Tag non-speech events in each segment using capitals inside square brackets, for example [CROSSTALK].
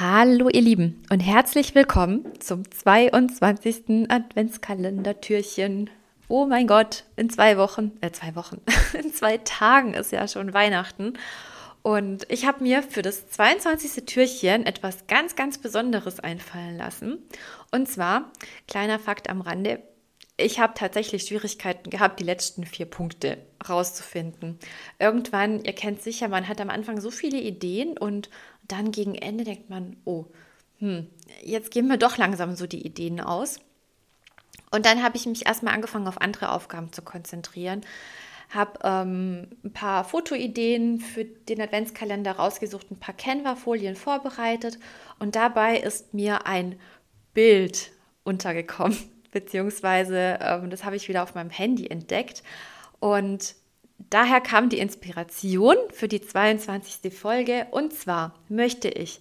Hallo ihr Lieben und herzlich willkommen zum 22. Adventskalender-Türchen. Oh mein Gott, in zwei Wochen, äh zwei Wochen, [LAUGHS] in zwei Tagen ist ja schon Weihnachten. Und ich habe mir für das 22. Türchen etwas ganz, ganz Besonderes einfallen lassen. Und zwar, kleiner Fakt am Rande, ich habe tatsächlich Schwierigkeiten gehabt, die letzten vier Punkte rauszufinden. Irgendwann, ihr kennt sicher, man hat am Anfang so viele Ideen und dann gegen Ende denkt man, oh, hm, jetzt gehen mir doch langsam so die Ideen aus. Und dann habe ich mich erstmal angefangen, auf andere Aufgaben zu konzentrieren. Habe ähm, ein paar Fotoideen für den Adventskalender rausgesucht, ein paar Canva-Folien vorbereitet und dabei ist mir ein Bild untergekommen, [LAUGHS] beziehungsweise ähm, das habe ich wieder auf meinem Handy entdeckt. Und daher kam die Inspiration für die 22. Folge. Und zwar möchte ich,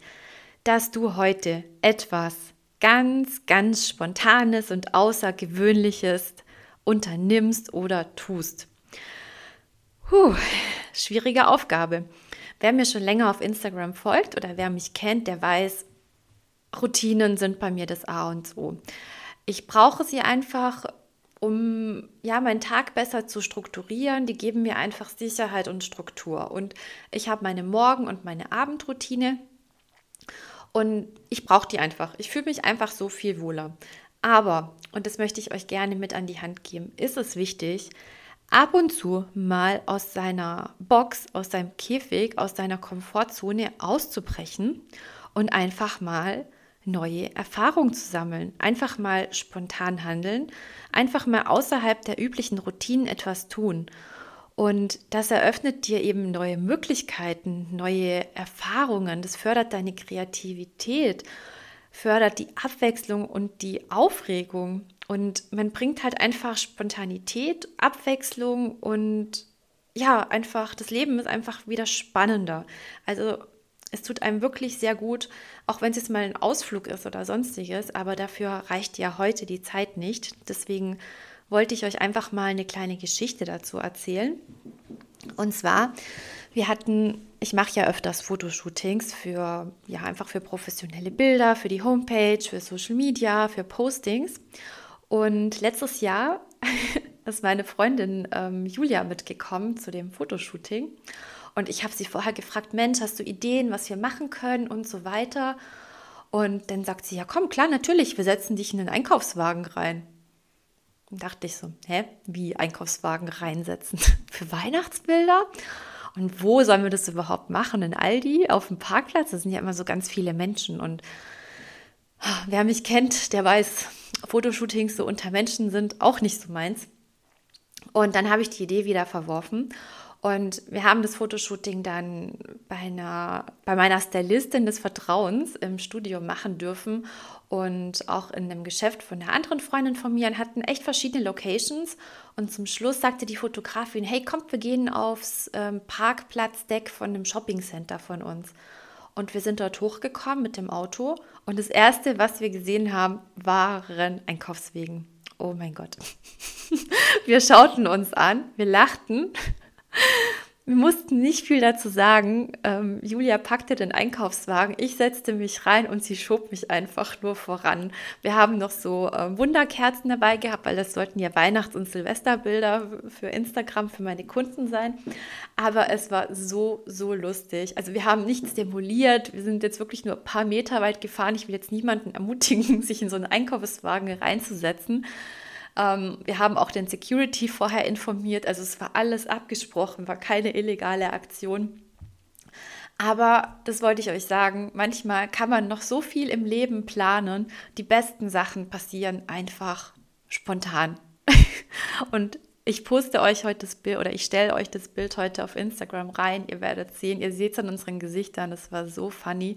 dass du heute etwas ganz, ganz Spontanes und Außergewöhnliches unternimmst oder tust. Puh, schwierige Aufgabe. Wer mir schon länger auf Instagram folgt oder wer mich kennt, der weiß, Routinen sind bei mir das A und O. Ich brauche sie einfach, um ja meinen Tag besser zu strukturieren. Die geben mir einfach Sicherheit und Struktur. Und ich habe meine Morgen- und meine Abendroutine. Und ich brauche die einfach. Ich fühle mich einfach so viel wohler. Aber, und das möchte ich euch gerne mit an die Hand geben, ist es wichtig, ab und zu mal aus seiner Box, aus seinem Käfig, aus seiner Komfortzone auszubrechen und einfach mal neue Erfahrungen zu sammeln, einfach mal spontan handeln, einfach mal außerhalb der üblichen Routinen etwas tun. Und das eröffnet dir eben neue Möglichkeiten, neue Erfahrungen, das fördert deine Kreativität, fördert die Abwechslung und die Aufregung. Und man bringt halt einfach Spontanität, Abwechslung und ja, einfach, das Leben ist einfach wieder spannender. Also es tut einem wirklich sehr gut, auch wenn es jetzt mal ein Ausflug ist oder sonstiges, aber dafür reicht ja heute die Zeit nicht. Deswegen wollte ich euch einfach mal eine kleine Geschichte dazu erzählen. Und zwar, wir hatten, ich mache ja öfters Fotoshootings für, ja, einfach für professionelle Bilder, für die Homepage, für Social Media, für Postings. Und letztes Jahr [LAUGHS] ist meine Freundin ähm, Julia mitgekommen zu dem Fotoshooting. Und ich habe sie vorher gefragt, Mensch, hast du Ideen, was wir machen können und so weiter. Und dann sagt sie, ja komm, klar, natürlich, wir setzen dich in den Einkaufswagen rein. Und dachte ich so, hä, wie Einkaufswagen reinsetzen? [LAUGHS] Für Weihnachtsbilder? Und wo sollen wir das überhaupt machen? In Aldi, auf dem Parkplatz? Da sind ja immer so ganz viele Menschen. Und wer mich kennt, der weiß, Fotoshootings so unter Menschen sind auch nicht so meins. Und dann habe ich die Idee wieder verworfen und wir haben das Fotoshooting dann bei, einer, bei meiner Stylistin des Vertrauens im Studio machen dürfen und auch in einem Geschäft von einer anderen Freundin von mir und hatten echt verschiedene Locations. Und zum Schluss sagte die Fotografin, hey, kommt, wir gehen aufs ähm, Parkplatzdeck von einem Shoppingcenter von uns. Und wir sind dort hochgekommen mit dem Auto und das Erste, was wir gesehen haben, waren Einkaufswegen. Oh mein Gott. [LAUGHS] Wir schauten uns an, wir lachten wir mussten nicht viel dazu sagen. Ähm, Julia packte den Einkaufswagen, ich setzte mich rein und sie schob mich einfach nur voran. Wir haben noch so äh, Wunderkerzen dabei gehabt, weil das sollten ja Weihnachts- und Silvesterbilder für Instagram für meine Kunden sein. Aber es war so, so lustig. Also wir haben nichts demoliert. Wir sind jetzt wirklich nur ein paar Meter weit gefahren. Ich will jetzt niemanden ermutigen, [LAUGHS] sich in so einen Einkaufswagen reinzusetzen. Ähm, wir haben auch den Security vorher informiert, also es war alles abgesprochen, war keine illegale Aktion. Aber das wollte ich euch sagen, manchmal kann man noch so viel im Leben planen, die besten Sachen passieren einfach spontan. [LAUGHS] Und ich poste euch heute das Bild oder ich stelle euch das Bild heute auf Instagram rein. Ihr werdet sehen, ihr seht es an unseren Gesichtern, das war so funny.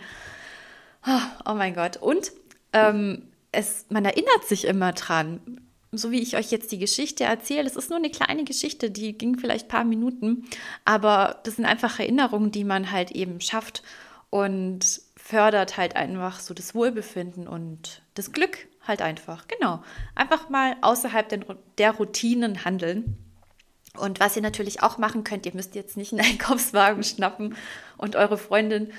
Oh mein Gott. Und ähm, es, man erinnert sich immer dran so wie ich euch jetzt die Geschichte erzähle, es ist nur eine kleine Geschichte, die ging vielleicht ein paar Minuten, aber das sind einfach Erinnerungen, die man halt eben schafft und fördert halt einfach so das Wohlbefinden und das Glück halt einfach. Genau. Einfach mal außerhalb der Routinen handeln. Und was ihr natürlich auch machen könnt, ihr müsst jetzt nicht einen [LAUGHS] Einkaufswagen schnappen und eure Freundin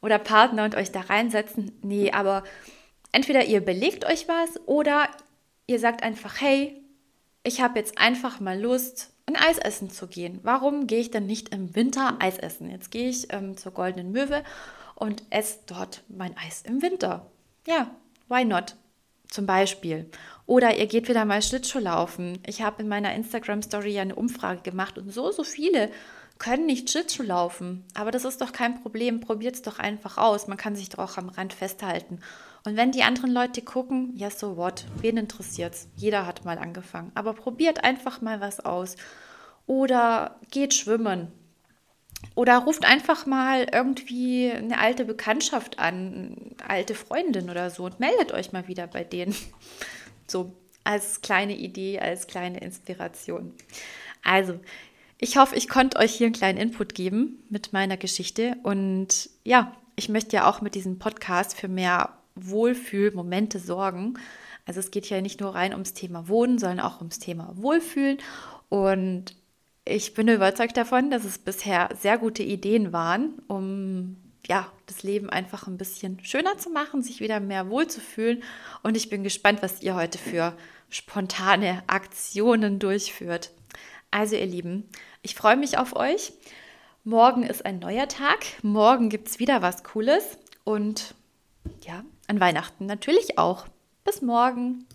oder Partner und euch da reinsetzen. Nee, aber entweder ihr belegt euch was oder ihr sagt einfach, hey, ich habe jetzt einfach mal Lust, ein Eis essen zu gehen. Warum gehe ich denn nicht im Winter Eis essen? Jetzt gehe ich ähm, zur Goldenen Möwe und esse dort mein Eis im Winter. Ja, why not? Zum Beispiel. Oder ihr geht wieder mal Schlittschuh laufen. Ich habe in meiner Instagram-Story ja eine Umfrage gemacht und so, so viele können nicht Schlittschuh laufen. Aber das ist doch kein Problem. Probiert es doch einfach aus. Man kann sich doch auch am Rand festhalten. Und wenn die anderen Leute gucken, ja, so what? Wen interessiert's? Jeder hat mal angefangen. Aber probiert einfach mal was aus. Oder geht schwimmen. Oder ruft einfach mal irgendwie eine alte Bekanntschaft an, eine alte Freundin oder so und meldet euch mal wieder bei denen. [LAUGHS] So als kleine Idee, als kleine Inspiration. Also, ich hoffe, ich konnte euch hier einen kleinen Input geben mit meiner Geschichte. Und ja, ich möchte ja auch mit diesem Podcast für mehr Wohlfühlmomente sorgen. Also es geht ja nicht nur rein ums Thema Wohnen, sondern auch ums Thema Wohlfühlen. Und ich bin überzeugt davon, dass es bisher sehr gute Ideen waren, um ja, das Leben einfach ein bisschen schöner zu machen, sich wieder mehr wohlzufühlen. Und ich bin gespannt, was ihr heute für spontane Aktionen durchführt. Also ihr Lieben, ich freue mich auf euch. Morgen ist ein neuer Tag. Morgen gibt es wieder was Cooles. Und ja, an Weihnachten natürlich auch. Bis morgen.